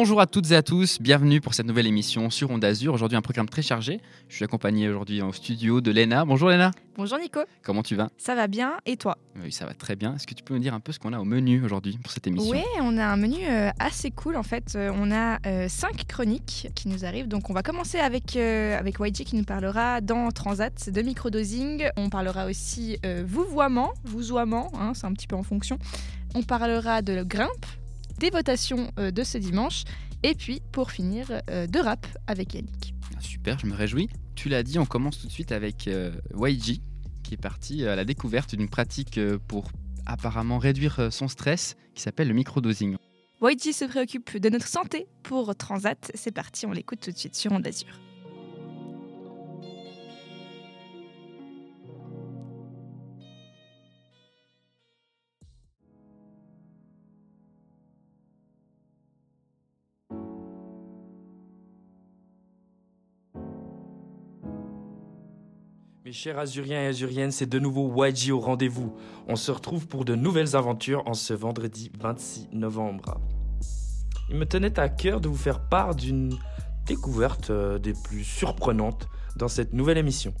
Bonjour à toutes et à tous, bienvenue pour cette nouvelle émission sur Onde Azur. Aujourd'hui, un programme très chargé. Je suis accompagné aujourd'hui au studio de Léna. Bonjour Léna. Bonjour Nico. Comment tu vas? Ça va bien et toi? Oui, ça va très bien. Est-ce que tu peux me dire un peu ce qu'on a au menu aujourd'hui pour cette émission? Oui, on a un menu euh, assez cool en fait. Euh, on a euh, cinq chroniques qui nous arrivent. Donc on va commencer avec, avec YG qui nous parlera dans Transat de microdosing. On parlera aussi vouvoiement, vouzoiement, hein, c'est un petit peu en fonction. On parlera de grimpe, des votations euh, de ce dimanche. Et puis, pour finir, euh, de rap avec Yannick. Super, je me réjouis. Tu l'as dit, on commence tout de suite avec euh, YG, qui est parti à la découverte d'une pratique pour apparemment réduire son stress, qui s'appelle le microdosing. YG se préoccupe de notre santé pour Transat. C'est parti, on l'écoute tout de suite sur Onde Azur. Mes chers Azuriens et Azuriennes, c'est de nouveau YG au rendez-vous. On se retrouve pour de nouvelles aventures en ce vendredi 26 novembre. Il me tenait à cœur de vous faire part d'une découverte euh, des plus surprenantes dans cette nouvelle émission.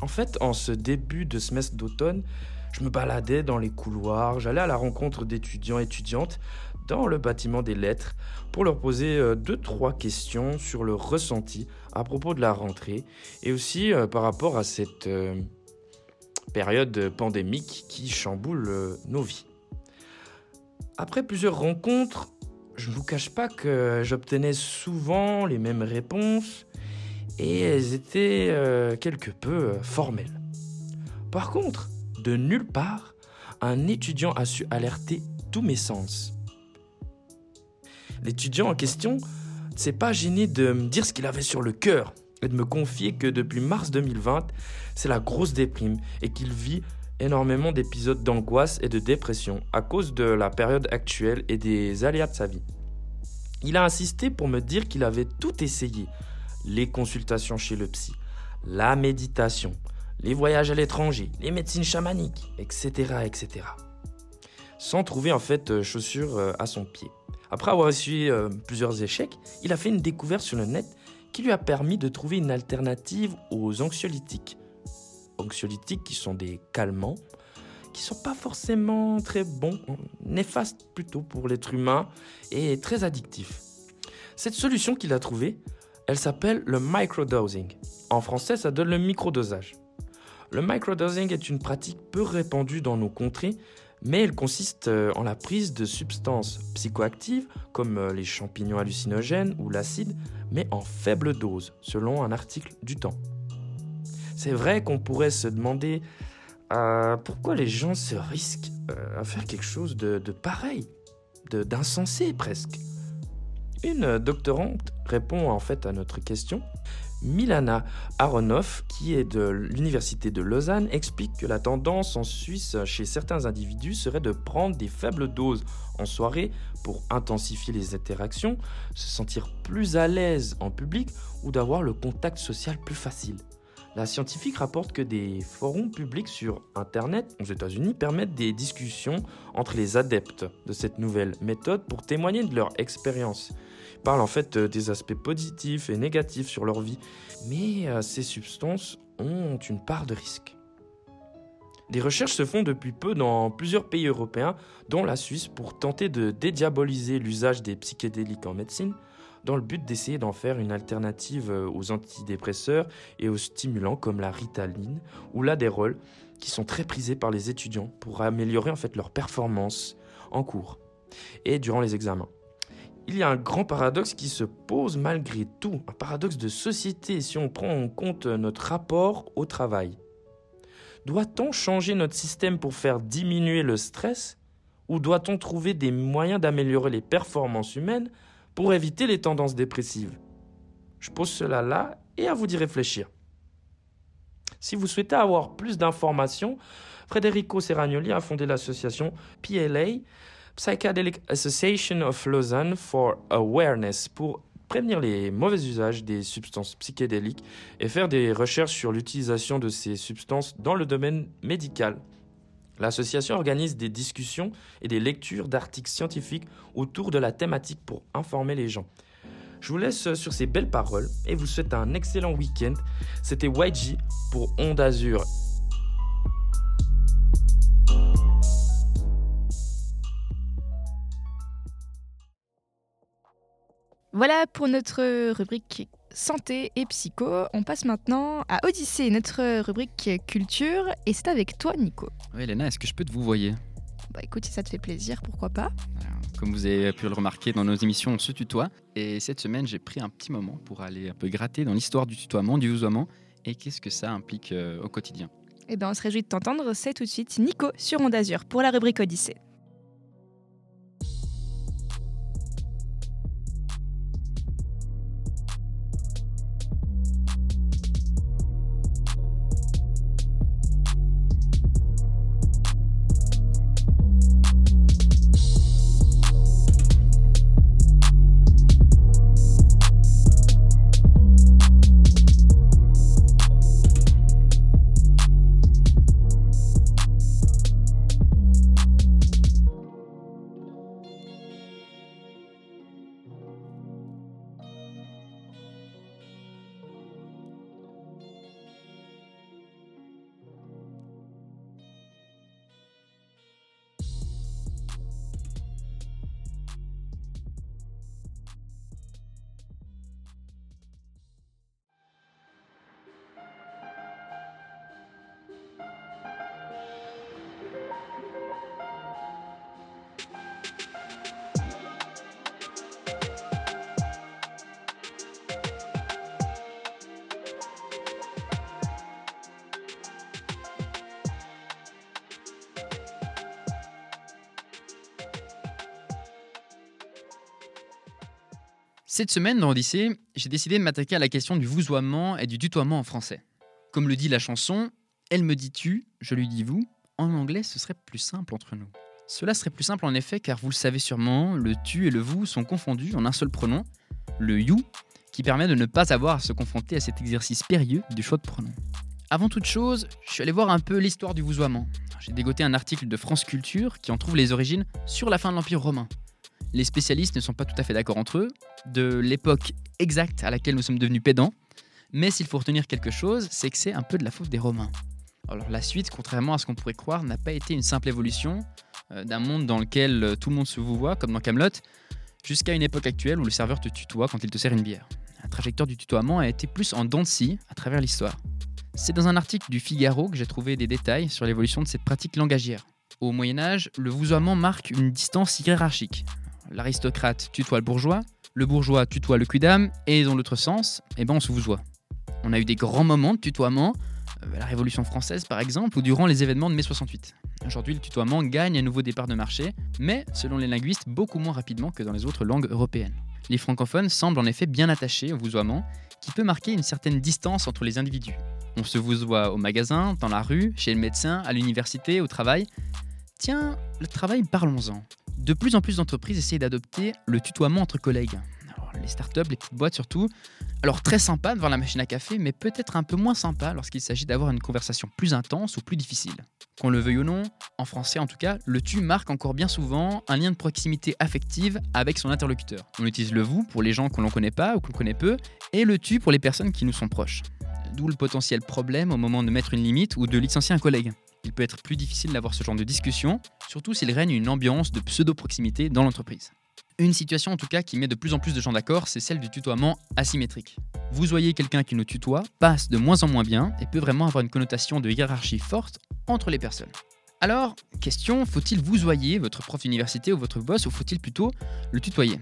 En fait, en ce début de semestre d'automne, je me baladais dans les couloirs, j'allais à la rencontre d'étudiants et étudiantes dans le bâtiment des lettres pour leur poser euh, deux, trois questions sur le ressenti à propos de la rentrée et aussi euh, par rapport à cette euh, période pandémique qui chamboule nos vies. Après plusieurs rencontres, je ne vous cache pas que j'obtenais souvent les mêmes réponses et elles étaient quelque peu formelles. Par contre, de nulle part, un étudiant a su alerter tous mes sens. L'étudiant en question ne s'est pas gêné de me dire ce qu'il avait sur le cœur et de me confier que depuis mars 2020, c'est la grosse déprime et qu'il vit énormément d'épisodes d'angoisse et de dépression à cause de la période actuelle et des aléas de sa vie. Il a insisté pour me dire qu'il avait tout essayé. Les consultations chez le psy, la méditation, les voyages à l'étranger, les médecines chamaniques, etc., etc. Sans trouver en fait euh, chaussures euh, à son pied. Après avoir essuyé euh, plusieurs échecs, il a fait une découverte sur le net qui lui a permis de trouver une alternative aux anxiolytiques. Anxiolytiques qui sont des calmants, qui sont pas forcément très bons, néfastes plutôt pour l'être humain et très addictifs. Cette solution qu'il a trouvée, elle s'appelle le microdosing. En français, ça donne le microdosage. Le microdosing est une pratique peu répandue dans nos contrées mais elle consiste euh, en la prise de substances psychoactives comme euh, les champignons hallucinogènes ou l'acide, mais en faible dose, selon un article du temps. C'est vrai qu'on pourrait se demander euh, pourquoi les gens se risquent à faire quelque chose de, de pareil, d'insensé presque? Une doctorante répond en fait à notre question Milana Aronoff, qui est de l'Université de Lausanne, explique que la tendance en Suisse chez certains individus serait de prendre des faibles doses en soirée pour intensifier les interactions, se sentir plus à l'aise en public ou d'avoir le contact social plus facile. La scientifique rapporte que des forums publics sur Internet aux États-Unis permettent des discussions entre les adeptes de cette nouvelle méthode pour témoigner de leur expérience parlent en fait euh, des aspects positifs et négatifs sur leur vie, mais euh, ces substances ont une part de risque. Des recherches se font depuis peu dans plusieurs pays européens, dont la Suisse, pour tenter de dédiaboliser l'usage des psychédéliques en médecine, dans le but d'essayer d'en faire une alternative euh, aux antidépresseurs et aux stimulants comme la ritaline ou l'adérol, qui sont très prisés par les étudiants pour améliorer en fait leur performance en cours et durant les examens il y a un grand paradoxe qui se pose malgré tout, un paradoxe de société si on prend en compte notre rapport au travail. Doit-on changer notre système pour faire diminuer le stress ou doit-on trouver des moyens d'améliorer les performances humaines pour éviter les tendances dépressives? Je pose cela là et à vous d'y réfléchir. Si vous souhaitez avoir plus d'informations, Federico Serragnoli a fondé l'association PLA Psychedelic Association of Lausanne for Awareness pour prévenir les mauvais usages des substances psychédéliques et faire des recherches sur l'utilisation de ces substances dans le domaine médical. L'association organise des discussions et des lectures d'articles scientifiques autour de la thématique pour informer les gens. Je vous laisse sur ces belles paroles et vous souhaite un excellent week-end. C'était YG pour Onde Azur. Voilà pour notre rubrique santé et psycho. On passe maintenant à Odyssée, notre rubrique culture. Et c'est avec toi, Nico. Oui, Elena, est-ce que je peux te vous voyer Bah écoute, si ça te fait plaisir, pourquoi pas Comme vous avez pu le remarquer dans nos émissions, on se tutoie. Et cette semaine, j'ai pris un petit moment pour aller un peu gratter dans l'histoire du tutoiement, du vousoiement, et qu'est-ce que ça implique euh, au quotidien? Eh bien, on se réjouit de t'entendre. C'est tout de suite Nico sur Onde Azur pour la rubrique Odyssée. Cette semaine, dans Odyssée, j'ai décidé de m'attaquer à la question du vousoiement et du tutoiement en français. Comme le dit la chanson, elle me dit tu, je lui dis vous. En anglais, ce serait plus simple entre nous. Cela serait plus simple en effet, car vous le savez sûrement, le tu et le vous sont confondus en un seul pronom, le you, qui permet de ne pas avoir à se confronter à cet exercice périlleux du choix de pronom. Avant toute chose, je suis allé voir un peu l'histoire du vousoiement. J'ai dégoté un article de France Culture qui en trouve les origines sur la fin de l'Empire romain. Les spécialistes ne sont pas tout à fait d'accord entre eux, de l'époque exacte à laquelle nous sommes devenus pédants, mais s'il faut retenir quelque chose, c'est que c'est un peu de la faute des Romains. Alors la suite, contrairement à ce qu'on pourrait croire, n'a pas été une simple évolution euh, d'un monde dans lequel euh, tout le monde se vous voit, comme dans Camelot, jusqu'à une époque actuelle où le serveur te tutoie quand il te sert une bière. La trajectoire du tutoiement a été plus en dents de scie à travers l'histoire. C'est dans un article du Figaro que j'ai trouvé des détails sur l'évolution de cette pratique langagière. Au Moyen Âge, le vousoiement marque une distance hiérarchique. L'aristocrate tutoie le bourgeois, le bourgeois tutoie le cudam, et dans l'autre sens, eh ben on se vousoie. On a eu des grands moments de tutoiement, euh, la Révolution française par exemple, ou durant les événements de mai 68. Aujourd'hui, le tutoiement gagne un nouveau départ de marché, mais selon les linguistes, beaucoup moins rapidement que dans les autres langues européennes. Les francophones semblent en effet bien attachés au vousoiement, qui peut marquer une certaine distance entre les individus. On se vousoie au magasin, dans la rue, chez le médecin, à l'université, au travail. Tiens, le travail, parlons-en. De plus en plus d'entreprises essayent d'adopter le tutoiement entre collègues. Alors, les startups, les petites boîtes surtout. Alors très sympa devant la machine à café, mais peut-être un peu moins sympa lorsqu'il s'agit d'avoir une conversation plus intense ou plus difficile. Qu'on le veuille ou non, en français en tout cas, le tu marque encore bien souvent un lien de proximité affective avec son interlocuteur. On utilise le vous pour les gens que l'on connaît pas ou qu'on connaît peu, et le tu pour les personnes qui nous sont proches. D'où le potentiel problème au moment de mettre une limite ou de licencier un collègue. Il peut être plus difficile d'avoir ce genre de discussion, surtout s'il règne une ambiance de pseudo-proximité dans l'entreprise. Une situation en tout cas qui met de plus en plus de gens d'accord, c'est celle du tutoiement asymétrique. Vous voyez quelqu'un qui nous tutoie passe de moins en moins bien et peut vraiment avoir une connotation de hiérarchie forte entre les personnes. Alors, question, faut-il vous voyer votre prof d'université ou votre boss ou faut-il plutôt le tutoyer?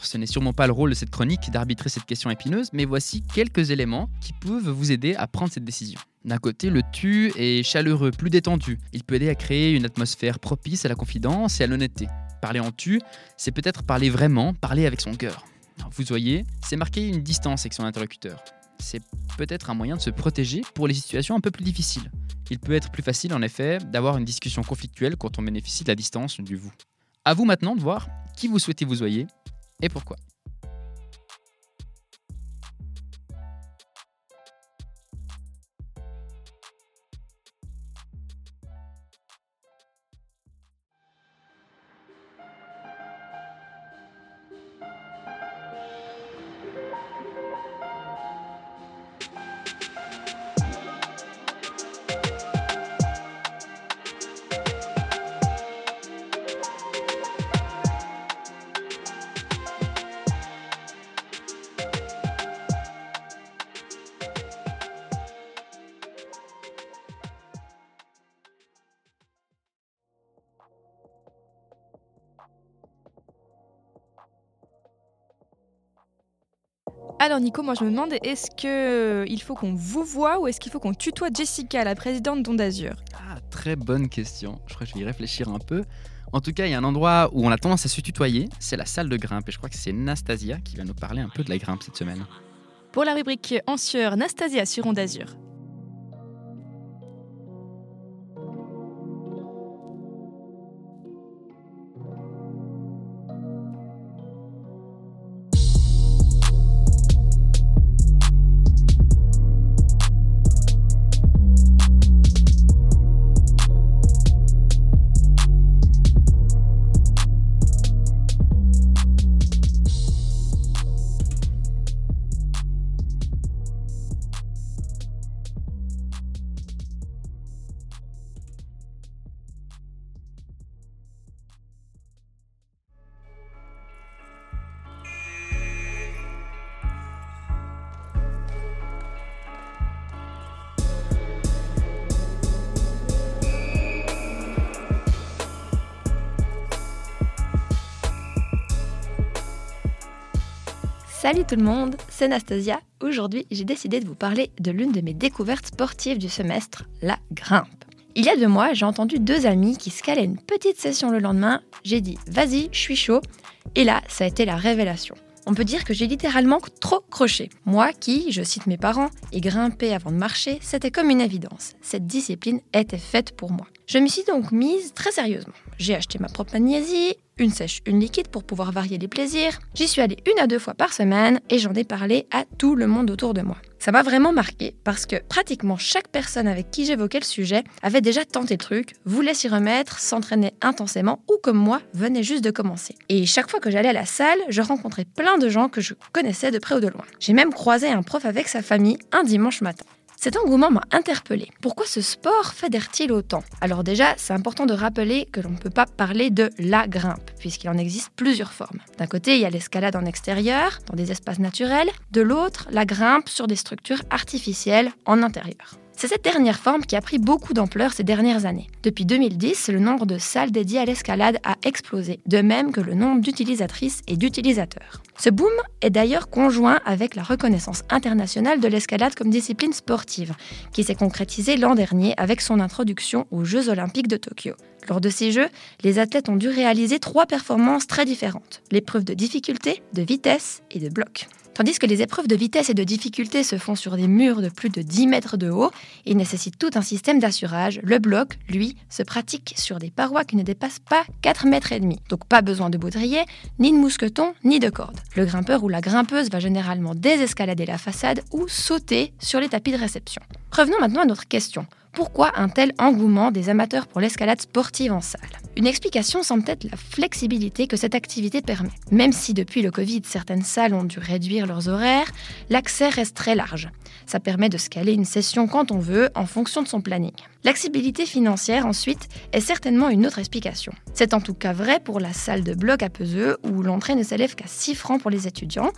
Ce n'est sûrement pas le rôle de cette chronique d'arbitrer cette question épineuse, mais voici quelques éléments qui peuvent vous aider à prendre cette décision. D'un côté, le tu est chaleureux, plus détendu. Il peut aider à créer une atmosphère propice à la confidence et à l'honnêteté. Parler en tu, c'est peut-être parler vraiment, parler avec son cœur. Vous voyez, c'est marquer une distance avec son interlocuteur. C'est peut-être un moyen de se protéger pour les situations un peu plus difficiles. Il peut être plus facile en effet d'avoir une discussion conflictuelle quand on bénéficie de la distance du vous. À vous maintenant de voir qui vous souhaitez vous voyez et pourquoi. Alors Nico, moi je me demande, est-ce qu'il faut qu'on vous voit ou est-ce qu'il faut qu'on tutoie Jessica, la présidente d'Onde Azur Ah, très bonne question. Je crois que je vais y réfléchir un peu. En tout cas, il y a un endroit où on a tendance à se tutoyer, c'est la salle de grimpe. Et je crois que c'est Nastasia qui va nous parler un peu de la grimpe cette semaine. Pour la rubrique En sueur, Nastasia sur Onde Salut tout le monde, c'est Nastasia. Aujourd'hui, j'ai décidé de vous parler de l'une de mes découvertes sportives du semestre, la grimpe. Il y a deux mois, j'ai entendu deux amis qui se calaient une petite session le lendemain. J'ai dit vas-y, je suis chaud. Et là, ça a été la révélation. On peut dire que j'ai littéralement trop croché. Moi qui, je cite mes parents, ai grimpé avant de marcher, c'était comme une évidence. Cette discipline était faite pour moi. Je m'y suis donc mise très sérieusement. J'ai acheté ma propre magnésie, une sèche, une liquide pour pouvoir varier les plaisirs. J'y suis allée une à deux fois par semaine et j'en ai parlé à tout le monde autour de moi. Ça m'a vraiment marqué parce que pratiquement chaque personne avec qui j'évoquais le sujet avait déjà tenté le truc, voulait s'y remettre, s'entraîner intensément ou comme moi venait juste de commencer. Et chaque fois que j'allais à la salle, je rencontrais plein de gens que je connaissais de près ou de loin. J'ai même croisé un prof avec sa famille un dimanche matin. Cet engouement m'a interpellé. Pourquoi ce sport fédère-t-il autant? Alors déjà, c'est important de rappeler que l'on ne peut pas parler de la grimpe, puisqu'il en existe plusieurs formes. D'un côté, il y a l'escalade en extérieur, dans des espaces naturels, de l'autre, la grimpe sur des structures artificielles en intérieur. C'est cette dernière forme qui a pris beaucoup d'ampleur ces dernières années. Depuis 2010, le nombre de salles dédiées à l'escalade a explosé, de même que le nombre d'utilisatrices et d'utilisateurs. Ce boom est d'ailleurs conjoint avec la reconnaissance internationale de l'escalade comme discipline sportive, qui s'est concrétisée l'an dernier avec son introduction aux Jeux olympiques de Tokyo. Lors de ces Jeux, les athlètes ont dû réaliser trois performances très différentes. L'épreuve de difficulté, de vitesse et de bloc. Tandis que les épreuves de vitesse et de difficulté se font sur des murs de plus de 10 mètres de haut et nécessitent tout un système d'assurage, le bloc, lui, se pratique sur des parois qui ne dépassent pas 4 mètres et demi. Donc pas besoin de baudrier, ni de mousqueton, ni de corde. Le grimpeur ou la grimpeuse va généralement désescalader la façade ou sauter sur les tapis de réception. Revenons maintenant à notre question. Pourquoi un tel engouement des amateurs pour l'escalade sportive en salle? Une explication semble être la flexibilité que cette activité permet. Même si depuis le Covid, certaines salles ont dû réduire leurs horaires, l'accès reste très large. Ça permet de scaler une session quand on veut, en fonction de son planning. L'accessibilité financière, ensuite, est certainement une autre explication. C'est en tout cas vrai pour la salle de bloc à Peseux, où l'entrée ne s'élève qu'à 6 francs pour les étudiants,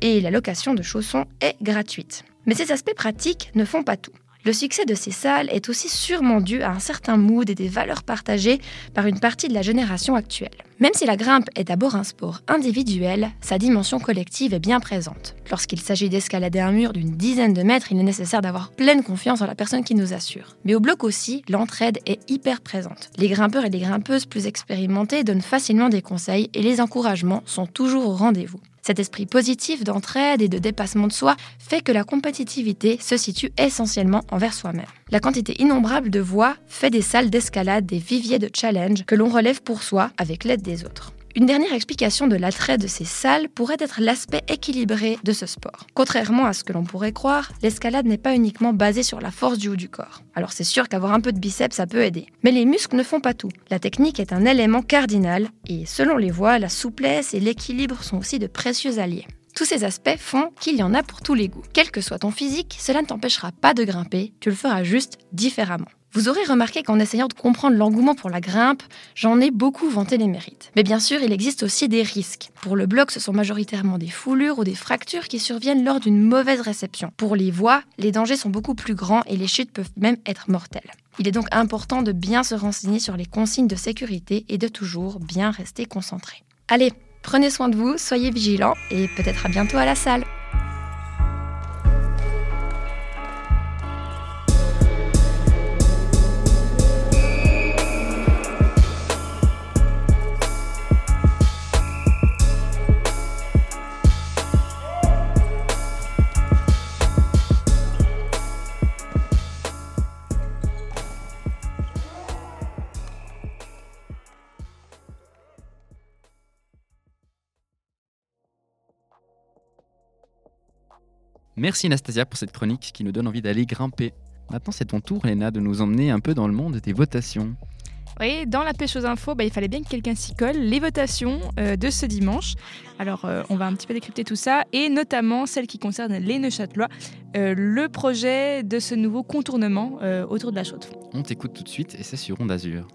et la location de chaussons est gratuite. Mais ces aspects pratiques ne font pas tout. Le succès de ces salles est aussi sûrement dû à un certain mood et des valeurs partagées par une partie de la génération actuelle. Même si la grimpe est d'abord un sport individuel, sa dimension collective est bien présente. Lorsqu'il s'agit d'escalader un mur d'une dizaine de mètres, il est nécessaire d'avoir pleine confiance en la personne qui nous assure. Mais au bloc aussi, l'entraide est hyper présente. Les grimpeurs et les grimpeuses plus expérimentés donnent facilement des conseils et les encouragements sont toujours au rendez-vous. Cet esprit positif d'entraide et de dépassement de soi fait que la compétitivité se situe essentiellement envers soi-même. La quantité innombrable de voix fait des salles d'escalade des viviers de challenge que l'on relève pour soi avec l'aide des autres. Une dernière explication de l'attrait de ces salles pourrait être l'aspect équilibré de ce sport. Contrairement à ce que l'on pourrait croire, l'escalade n'est pas uniquement basée sur la force du haut du corps. Alors c'est sûr qu'avoir un peu de biceps, ça peut aider. Mais les muscles ne font pas tout. La technique est un élément cardinal et selon les voies, la souplesse et l'équilibre sont aussi de précieux alliés. Tous ces aspects font qu'il y en a pour tous les goûts. Quel que soit ton physique, cela ne t'empêchera pas de grimper, tu le feras juste différemment. Vous aurez remarqué qu'en essayant de comprendre l'engouement pour la grimpe, j'en ai beaucoup vanté les mérites. Mais bien sûr, il existe aussi des risques. Pour le bloc, ce sont majoritairement des foulures ou des fractures qui surviennent lors d'une mauvaise réception. Pour les voies, les dangers sont beaucoup plus grands et les chutes peuvent même être mortelles. Il est donc important de bien se renseigner sur les consignes de sécurité et de toujours bien rester concentré. Allez, prenez soin de vous, soyez vigilants et peut-être à bientôt à la salle. Merci Anastasia pour cette chronique qui nous donne envie d'aller grimper. Maintenant, c'est ton tour, Léna, de nous emmener un peu dans le monde des votations. Oui, dans la pêche aux infos, bah, il fallait bien que quelqu'un s'y colle. Les votations euh, de ce dimanche. Alors, euh, on va un petit peu décrypter tout ça, et notamment celle qui concerne les Neuchâtelois, euh, le projet de ce nouveau contournement autour de la Chaux-de-Fonds. On t'écoute tout de suite, et c'est sur Ronde Azur.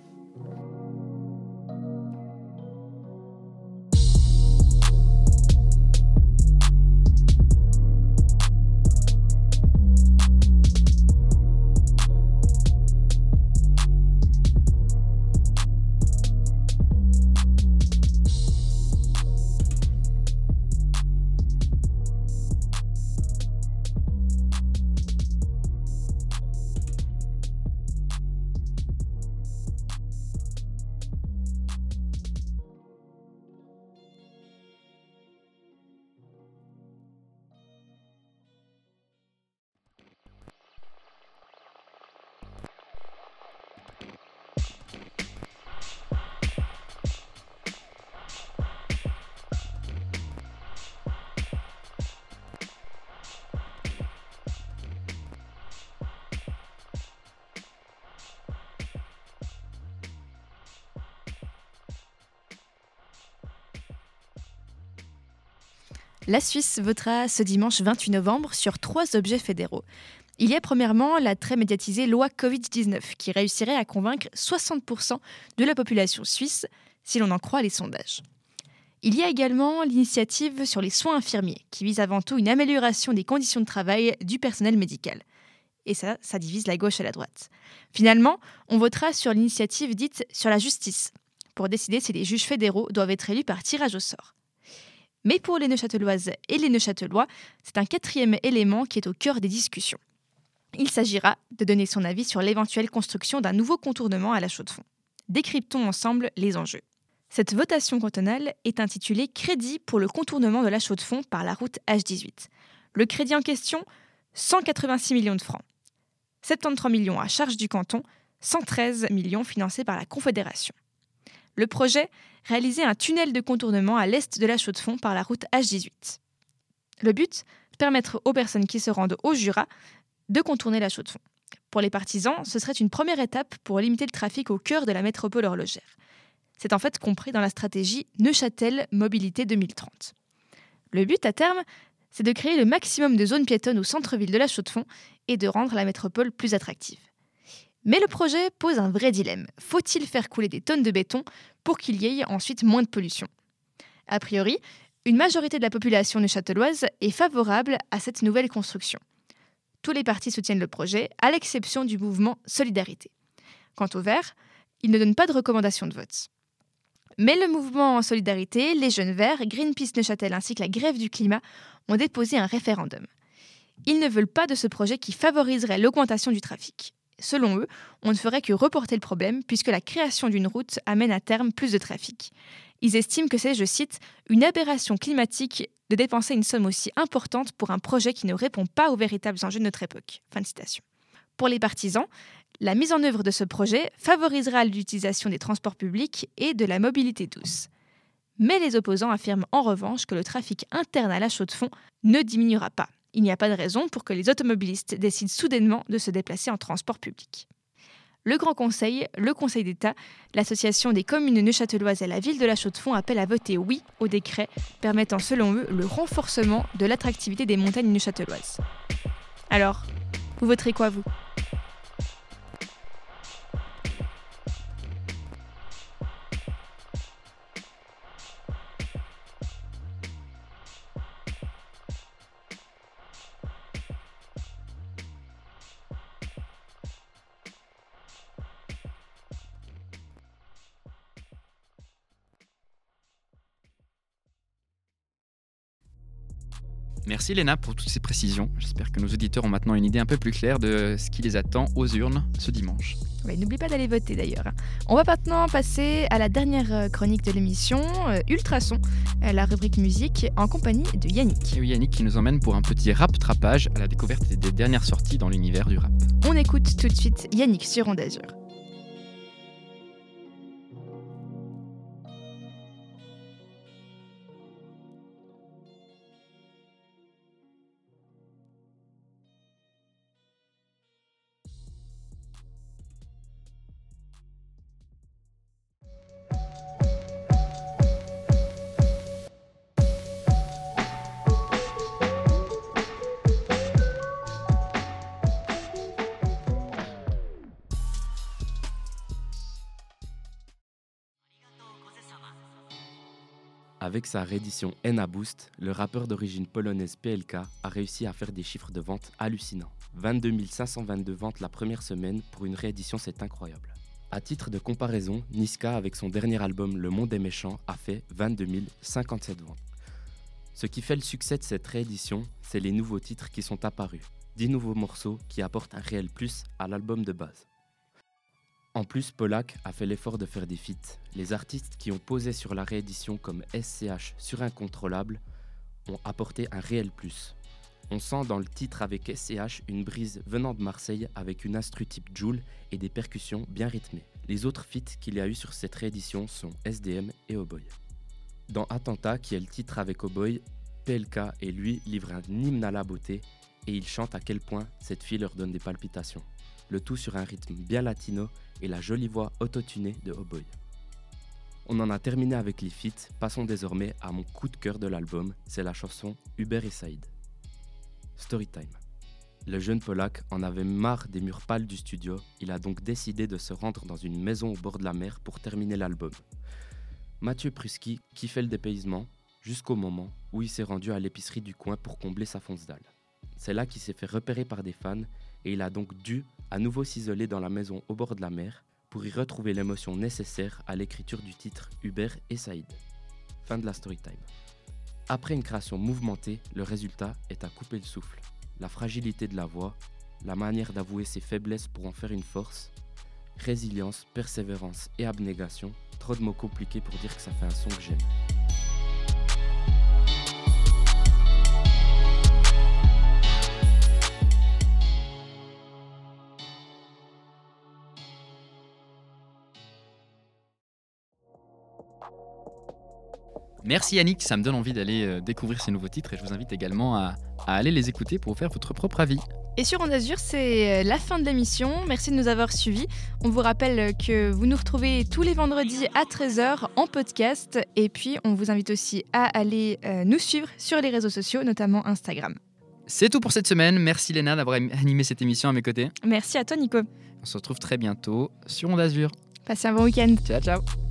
La Suisse votera ce dimanche 28 novembre sur trois objets fédéraux. Il y a premièrement la très médiatisée loi Covid-19 qui réussirait à convaincre 60% de la population suisse, si l'on en croit les sondages. Il y a également l'initiative sur les soins infirmiers qui vise avant tout une amélioration des conditions de travail du personnel médical. Et ça, ça divise la gauche et la droite. Finalement, on votera sur l'initiative dite sur la justice, pour décider si les juges fédéraux doivent être élus par tirage au sort. Mais pour les Neuchâteloises et les Neuchâtelois, c'est un quatrième élément qui est au cœur des discussions. Il s'agira de donner son avis sur l'éventuelle construction d'un nouveau contournement à la Chaux-de-Fonds. Décryptons ensemble les enjeux. Cette votation cantonale est intitulée Crédit pour le contournement de la Chaux-de-Fonds par la route H18. Le crédit en question 186 millions de francs. 73 millions à charge du canton, 113 millions financés par la Confédération. Le projet réaliser un tunnel de contournement à l'est de la Chaux-de-Fonds par la route H18. Le but Permettre aux personnes qui se rendent au Jura de contourner la Chaux-de-Fonds. Pour les partisans, ce serait une première étape pour limiter le trafic au cœur de la métropole horlogère. C'est en fait compris dans la stratégie Neuchâtel Mobilité 2030. Le but à terme, c'est de créer le maximum de zones piétonnes au centre-ville de la Chaux-de-Fonds et de rendre la métropole plus attractive. Mais le projet pose un vrai dilemme. Faut-il faire couler des tonnes de béton pour qu'il y ait ensuite moins de pollution? A priori, une majorité de la population neuchâteloise est favorable à cette nouvelle construction. Tous les partis soutiennent le projet, à l'exception du mouvement Solidarité. Quant au Verts, ils ne donnent pas de recommandation de vote. Mais le mouvement Solidarité, les Jeunes Verts, Greenpeace Neuchâtel ainsi que la Grève du climat ont déposé un référendum. Ils ne veulent pas de ce projet qui favoriserait l'augmentation du trafic. Selon eux, on ne ferait que reporter le problème puisque la création d'une route amène à terme plus de trafic. Ils estiment que c'est, je cite, une aberration climatique de dépenser une somme aussi importante pour un projet qui ne répond pas aux véritables enjeux de notre époque. Pour les partisans, la mise en œuvre de ce projet favorisera l'utilisation des transports publics et de la mobilité douce. Mais les opposants affirment en revanche que le trafic interne à la chaux de fond ne diminuera pas il n'y a pas de raison pour que les automobilistes décident soudainement de se déplacer en transport public. Le Grand Conseil, le Conseil d'État, l'Association des communes neuchâteloises et la ville de la Chaux-de-Fonds appellent à voter oui au décret permettant selon eux le renforcement de l'attractivité des montagnes neuchâteloises. Alors, vous voterez quoi vous? Merci Léna pour toutes ces précisions. J'espère que nos auditeurs ont maintenant une idée un peu plus claire de ce qui les attend aux urnes ce dimanche. N'oublie pas d'aller voter d'ailleurs. On va maintenant passer à la dernière euh, chronique de l'émission, euh, Ultrason, euh, la rubrique musique, en compagnie de Yannick. Et oui, Yannick qui nous emmène pour un petit rap-trapage à la découverte des dernières sorties dans l'univers du rap. On écoute tout de suite Yannick sur Onde Avec sa réédition Enna Boost, le rappeur d'origine polonaise PLK a réussi à faire des chiffres de vente hallucinants. 22 522 ventes la première semaine, pour une réédition c'est incroyable. À titre de comparaison, Niska avec son dernier album Le Monde est méchant a fait 22 057 ventes. Ce qui fait le succès de cette réédition, c'est les nouveaux titres qui sont apparus. 10 nouveaux morceaux qui apportent un réel plus à l'album de base. En plus, Polak a fait l'effort de faire des feats. Les artistes qui ont posé sur la réédition comme SCH sur Incontrôlable ont apporté un réel plus. On sent dans le titre avec SCH une brise venant de Marseille avec une instru type Joule et des percussions bien rythmées. Les autres feats qu'il y a eu sur cette réédition sont SDM et Oboy. Dans Attentat, qui est le titre avec Oboy, PLK et lui livrent un hymne à la beauté et ils chantent à quel point cette fille leur donne des palpitations. Le tout sur un rythme bien latino et la jolie voix autotunée de Oboy. On en a terminé avec les feats, passons désormais à mon coup de cœur de l'album, c'est la chanson Hubert et Saïd. Storytime. Le jeune Polak en avait marre des murs pâles du studio, il a donc décidé de se rendre dans une maison au bord de la mer pour terminer l'album. Mathieu Pruski kiffait le dépaysement jusqu'au moment où il s'est rendu à l'épicerie du coin pour combler sa fonce dalle. C'est là qu'il s'est fait repérer par des fans et il a donc dû à nouveau s'isoler dans la maison au bord de la mer pour y retrouver l'émotion nécessaire à l'écriture du titre Hubert et Saïd. Fin de la storytime. Après une création mouvementée, le résultat est à couper le souffle. La fragilité de la voix, la manière d'avouer ses faiblesses pour en faire une force, résilience, persévérance et abnégation, trop de mots compliqués pour dire que ça fait un son que j'aime. Merci Yannick, ça me donne envie d'aller euh, découvrir ces nouveaux titres et je vous invite également à, à aller les écouter pour vous faire votre propre avis. Et sur Onde Azur, c'est euh, la fin de l'émission. Merci de nous avoir suivis. On vous rappelle que vous nous retrouvez tous les vendredis à 13h en podcast. Et puis, on vous invite aussi à aller euh, nous suivre sur les réseaux sociaux, notamment Instagram. C'est tout pour cette semaine. Merci Léna d'avoir animé cette émission à mes côtés. Merci à toi, Nico. On se retrouve très bientôt sur Onde Azur. Passez un bon week-end. Ciao, ciao.